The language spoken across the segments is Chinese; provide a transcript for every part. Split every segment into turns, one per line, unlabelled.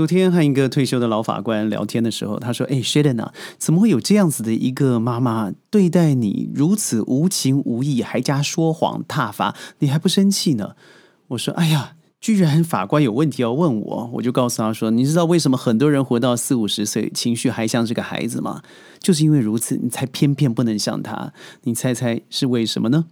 昨天和一个退休的老法官聊天的时候，他说：“哎，Sheldon 啊，怎么会有这样子的一个妈妈对待你如此无情无义，还加说谎踏伐，你还不生气呢？”我说：“哎呀，居然法官有问题要问我，我就告诉他说：‘你知道为什么很多人活到四五十岁，情绪还像这个孩子吗？就是因为如此，你才偏偏不能像他。你猜猜是为什么呢？’”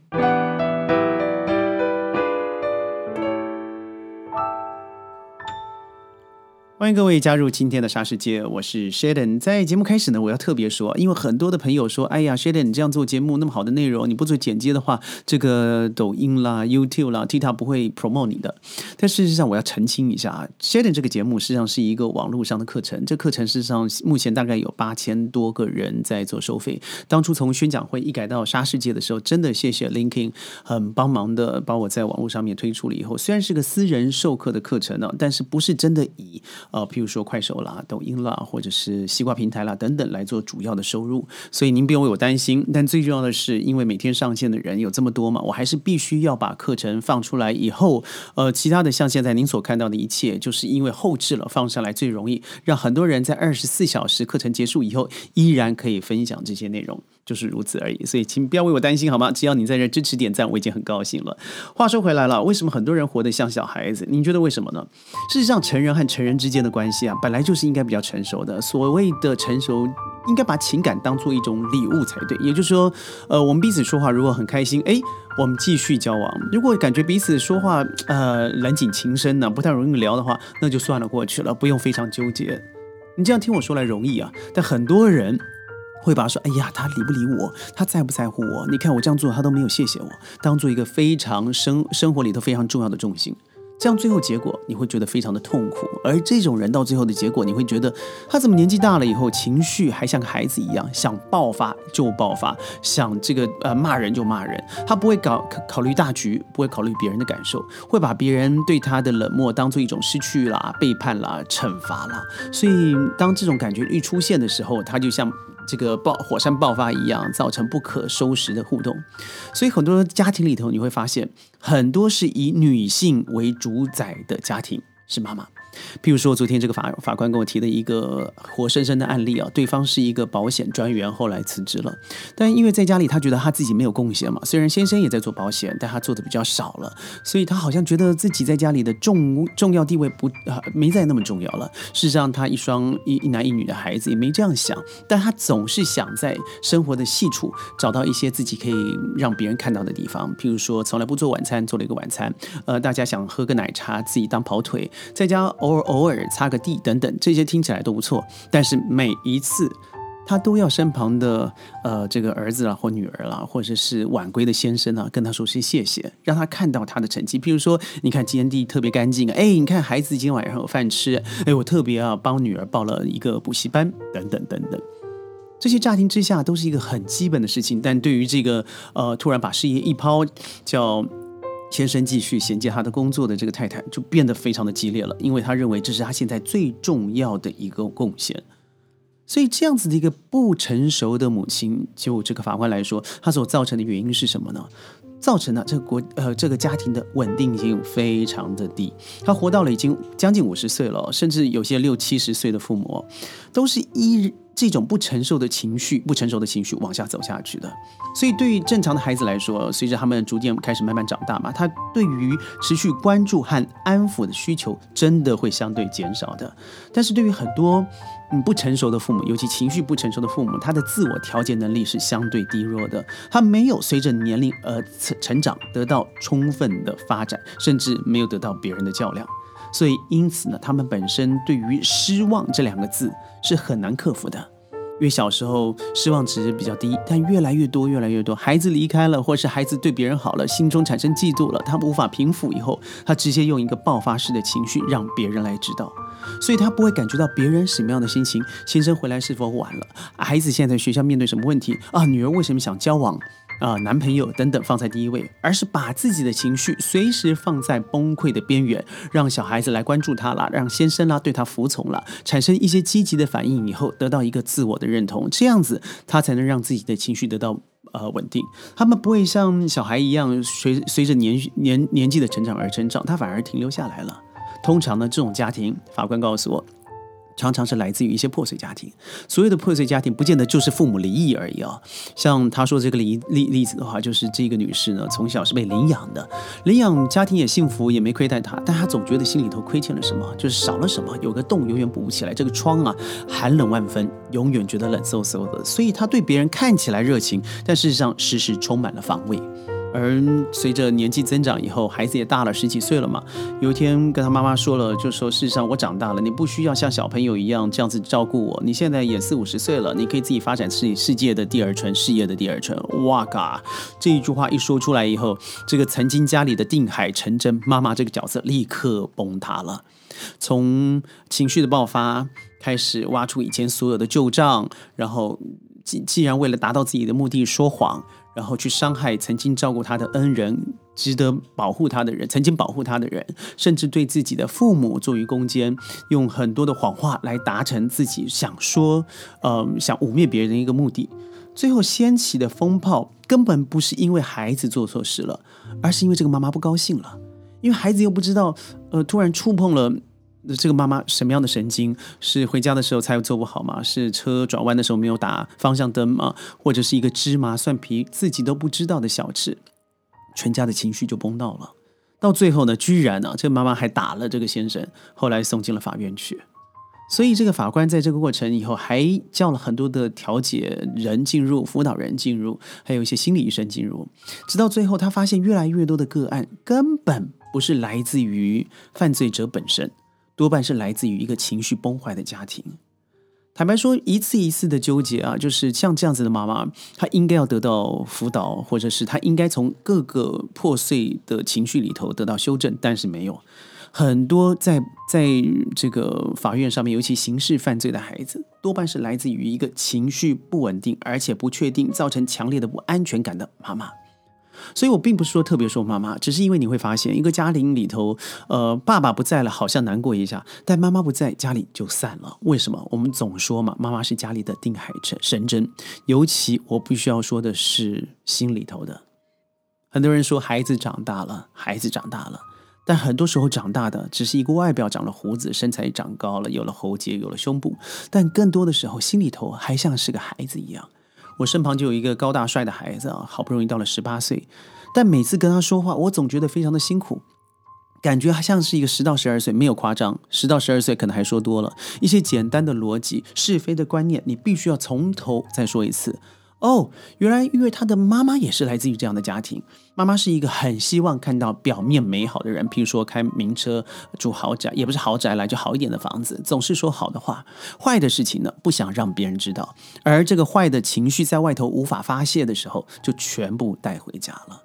欢迎各位加入今天的沙世界，我是 Sheldon。在节目开始呢，我要特别说，因为很多的朋友说：“哎呀，Sheldon，你这样做节目那么好的内容，你不做剪接的话，这个抖音啦、YouTube 啦、TikTok 不会 promote 你的。”但事实上，我要澄清一下啊，Sheldon 这个节目实际上是一个网络上的课程，这课程事实上目前大概有八千多个人在做收费。当初从宣讲会一改到沙世界的时候，真的谢谢 Linking 很帮忙的把我在网络上面推出了以后，虽然是个私人授课的课程呢，但是不是真的以呃，譬如说快手啦、抖音啦，或者是西瓜平台啦等等来做主要的收入，所以您不用为我担心。但最重要的是，因为每天上线的人有这么多嘛，我还是必须要把课程放出来以后，呃，其他的像现在您所看到的一切，就是因为后置了放上来最容易，让很多人在二十四小时课程结束以后，依然可以分享这些内容。就是如此而已，所以请不要为我担心好吗？只要你在这支持点赞，我已经很高兴了。话说回来了，为什么很多人活得像小孩子？您觉得为什么呢？事实上，成人和成人之间的关系啊，本来就是应该比较成熟的。所谓的成熟，应该把情感当做一种礼物才对。也就是说，呃，我们彼此说话如果很开心，诶，我们继续交往；如果感觉彼此说话呃冷景情深呢，不太容易聊的话，那就算了过去了，不用非常纠结。你这样听我说来容易啊，但很多人。会把说，哎呀，他理不理我？他在不在乎我？你看我这样做，他都没有谢谢我，当做一个非常生生活里头非常重要的重心。这样最后结果你会觉得非常的痛苦。而这种人到最后的结果，你会觉得他怎么年纪大了以后，情绪还像个孩子一样，想爆发就爆发，想这个呃骂人就骂人。他不会搞考虑大局，不会考虑别人的感受，会把别人对他的冷漠当做一种失去啦、背叛啦、惩罚啦。所以当这种感觉一出现的时候，他就像。这个爆火山爆发一样，造成不可收拾的互动，所以很多家庭里头，你会发现很多是以女性为主宰的家庭是妈妈。譬如说，昨天这个法法官跟我提的一个活生生的案例啊，对方是一个保险专员，后来辞职了，但因为在家里他觉得他自己没有贡献嘛，虽然先生也在做保险，但他做的比较少了，所以他好像觉得自己在家里的重重要地位不啊没再那么重要了。事实上，他一双一一男一女的孩子也没这样想，但他总是想在生活的细处找到一些自己可以让别人看到的地方，譬如说从来不做晚餐，做了一个晚餐，呃，大家想喝个奶茶，自己当跑腿，在家。偶尔偶尔擦个地等等，这些听起来都不错。但是每一次，他都要身旁的呃这个儿子啦或女儿啦，或者是晚归的先生啊，跟他说声谢谢，让他看到他的成绩。譬如说，你看今天地特别干净，哎，你看孩子今天晚上有饭吃，哎，我特别啊帮女儿报了一个补习班，等等等等。这些乍听之下都是一个很基本的事情，但对于这个呃突然把事业一抛叫。先生继续衔接他的工作的这个太太就变得非常的激烈了，因为他认为这是他现在最重要的一个贡献。所以这样子的一个不成熟的母亲，就这个法官来说，他所造成的原因是什么呢？造成了这个国呃这个家庭的稳定性非常的低。他活到了已经将近五十岁了，甚至有些六七十岁的父母，都是依。这种不成熟的情绪，不成熟的情绪往下走下去的，所以对于正常的孩子来说，随着他们逐渐开始慢慢长大嘛，他对于持续关注和安抚的需求真的会相对减少的。但是对于很多嗯不成熟的父母，尤其情绪不成熟的父母，他的自我调节能力是相对低弱的，他没有随着年龄而成成长得到充分的发展，甚至没有得到别人的较量。所以，因此呢，他们本身对于失望这两个字是很难克服的，因为小时候失望值比较低，但越来越多，越来越多，孩子离开了，或是孩子对别人好了，心中产生嫉妒了，他无法平复以后，他直接用一个爆发式的情绪让别人来知道，所以他不会感觉到别人什么样的心情，先生回来是否晚了，孩子现在在学校面对什么问题？啊，女儿为什么想交往。啊，男朋友等等放在第一位，而是把自己的情绪随时放在崩溃的边缘，让小孩子来关注他了，让先生啦对他服从了，产生一些积极的反应以后，得到一个自我的认同，这样子他才能让自己的情绪得到呃稳定。他们不会像小孩一样随随着年年年纪的成长而成长，他反而停留下来了。通常呢，这种家庭，法官告诉我，常常是来自于一些破碎家庭。所有的破碎家庭，不见得就是父母离异而已啊。像他说这个例例例子的话，就是这个女士呢，从小是被领养的，领养家庭也幸福，也没亏待她，但她总觉得心里头亏欠了什么，就是少了什么，有个洞永远补不起来，这个窗啊寒冷万分，永远觉得冷飕飕的。所以她对别人看起来热情，但事实上时时充满了防卫。而随着年纪增长以后，孩子也大了十几岁了嘛。有一天跟他妈妈说了，就说事实上我长大了，你不需要像小朋友一样这样子照顾我。你现在也四五十岁了，你可以自己发展自己世界的第二春，事业的第二春。哇嘎！这一句话一说出来以后，这个曾经家里的定海神针妈妈这个角色立刻崩塌了。从情绪的爆发开始，挖出以前所有的旧账，然后既既然为了达到自己的目的说谎。然后去伤害曾经照顾他的恩人，值得保护他的人，曾经保护他的人，甚至对自己的父母作于攻坚，用很多的谎话来达成自己想说，呃，想污蔑别人的一个目的。最后掀起的风暴根本不是因为孩子做错事了，而是因为这个妈妈不高兴了，因为孩子又不知道，呃，突然触碰了。这个妈妈什么样的神经？是回家的时候才做不好吗？是车转弯的时候没有打方向灯吗？或者是一个芝麻蒜皮自己都不知道的小事，全家的情绪就崩到了。到最后呢，居然呢，这个妈妈还打了这个先生，后来送进了法院去。所以这个法官在这个过程以后，还叫了很多的调解人进入、辅导人进入，还有一些心理医生进入，直到最后，他发现越来越多的个案根本不是来自于犯罪者本身。多半是来自于一个情绪崩坏的家庭。坦白说，一次一次的纠结啊，就是像这样子的妈妈，她应该要得到辅导，或者是她应该从各个破碎的情绪里头得到修正，但是没有。很多在在这个法院上面，尤其刑事犯罪的孩子，多半是来自于一个情绪不稳定，而且不确定，造成强烈的不安全感的妈妈。所以，我并不是说特别说妈妈，只是因为你会发现，一个家庭里头，呃，爸爸不在了，好像难过一下；但妈妈不在，家里就散了。为什么？我们总说嘛，妈妈是家里的定海神神针。尤其我必须要说的是心里头的。很多人说孩子长大了，孩子长大了，但很多时候长大的只是一个外表长了胡子，身材长高了，有了喉结，有了胸部，但更多的时候，心里头还像是个孩子一样。我身旁就有一个高大帅的孩子啊，好不容易到了十八岁，但每次跟他说话，我总觉得非常的辛苦，感觉像是一个十到十二岁，没有夸张，十到十二岁可能还说多了一些简单的逻辑、是非的观念，你必须要从头再说一次。哦，原来因为他的妈妈也是来自于这样的家庭。妈妈是一个很希望看到表面美好的人，譬如说开名车、住豪宅，也不是豪宅来就好一点的房子，总是说好的话，坏的事情呢不想让别人知道，而这个坏的情绪在外头无法发泄的时候，就全部带回家了。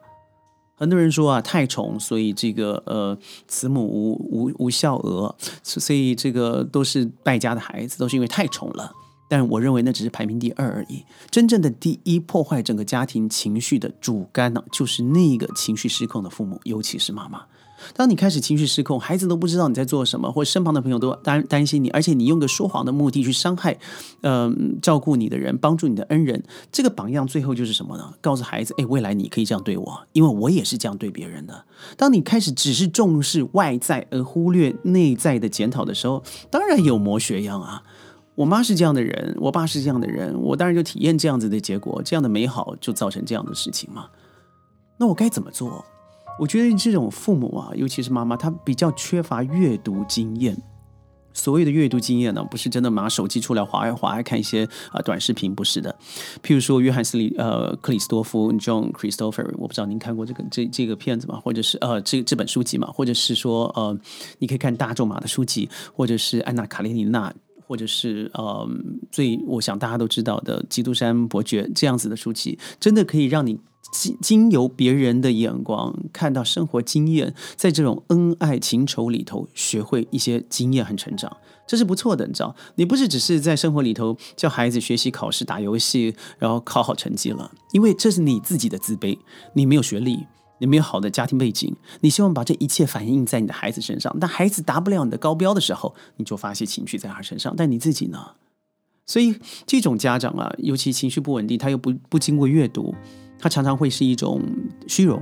很多人说啊，太宠，所以这个呃，慈母无无无孝儿，所以这个都是败家的孩子，都是因为太宠了。但我认为那只是排名第二而已。真正的第一破坏整个家庭情绪的主干呢，就是那个情绪失控的父母，尤其是妈妈。当你开始情绪失控，孩子都不知道你在做什么，或身旁的朋友都担担心你，而且你用个说谎的目的去伤害，嗯，照顾你的人，帮助你的恩人，这个榜样最后就是什么呢？告诉孩子，哎，未来你可以这样对我，因为我也是这样对别人的。当你开始只是重视外在而忽略内在的检讨的时候，当然有模学样啊。我妈是这样的人，我爸是这样的人，我当然就体验这样子的结果，这样的美好就造成这样的事情嘛。那我该怎么做？我觉得这种父母啊，尤其是妈妈，她比较缺乏阅读经验。所谓的阅读经验呢，不是真的拿手机出来划一划，看一些啊短视频，不是的。譬如说，约翰斯里呃克里斯多夫 John Christopher，我不知道您看过这个这这个片子吗？或者是呃这这本书籍嘛？或者是说呃你可以看大仲马的书籍，或者是安娜卡列尼娜。或者是呃，最我想大家都知道的《基督山伯爵》这样子的书籍，真的可以让你经经由别人的眼光看到生活经验，在这种恩爱情仇里头学会一些经验和成长，这是不错的。你知道，你不是只是在生活里头教孩子学习、考试、打游戏，然后考好成绩了，因为这是你自己的自卑，你没有学历。你没有好的家庭背景，你希望把这一切反映在你的孩子身上，但孩子达不了你的高标的时候，你就发泄情绪在他身上。但你自己呢？所以这种家长啊，尤其情绪不稳定，他又不不经过阅读，他常常会是一种虚荣，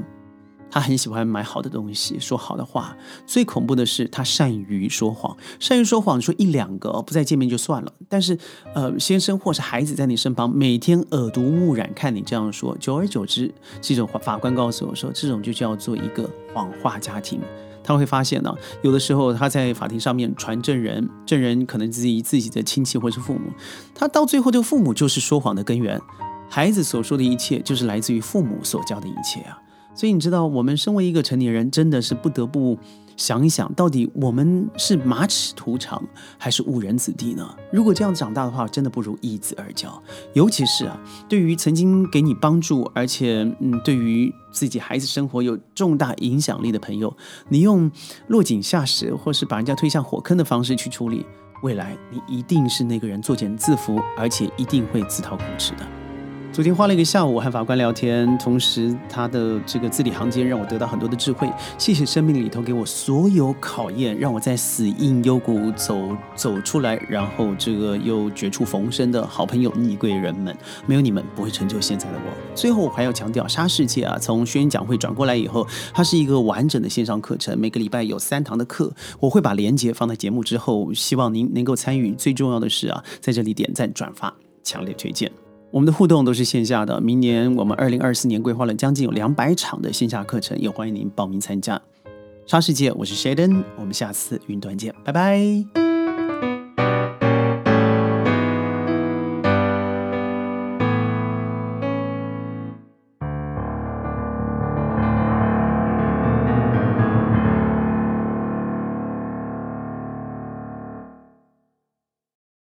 他很喜欢买好的东西，说好的话。最恐怖的是，他善于说谎。善于说谎，说一两个不再见面就算了。但是，呃，先生或是孩子在你身旁，每天耳濡目染看你这样说，久而久之，这种法官告诉我说，这种就叫做一个谎话家庭。他会发现呢，有的时候他在法庭上面传证人，证人可能自己自己的亲戚或是父母，他到最后，这个父母就是说谎的根源。孩子所说的一切，就是来自于父母所教的一切啊。所以你知道，我们身为一个成年人，真的是不得不想一想，到底我们是马齿徒长还是误人子弟呢？如果这样长大的话，真的不如一子而教。尤其是啊，对于曾经给你帮助，而且嗯，对于自己孩子生活有重大影响力的朋友，你用落井下石，或是把人家推向火坑的方式去处理，未来你一定是那个人作茧自缚，而且一定会自讨苦吃的。昨天花了一个下午和法官聊天，同时他的这个字里行间让我得到很多的智慧。谢谢生命里头给我所有考验，让我在死荫幽谷走走出来，然后这个又绝处逢生的好朋友、逆贵人们，没有你们不会成就现在的我。最后我还要强调，沙世界啊，从宣讲会转过来以后，它是一个完整的线上课程，每个礼拜有三堂的课，我会把链接放在节目之后，希望您能够参与。最重要的是啊，在这里点赞转发，强烈推荐。我们的互动都是线下的，明年我们二零二四年规划了将近有两百场的线下课程，也欢迎您报名参加。沙世界，我是 Shaden，我们下次云端见，拜拜。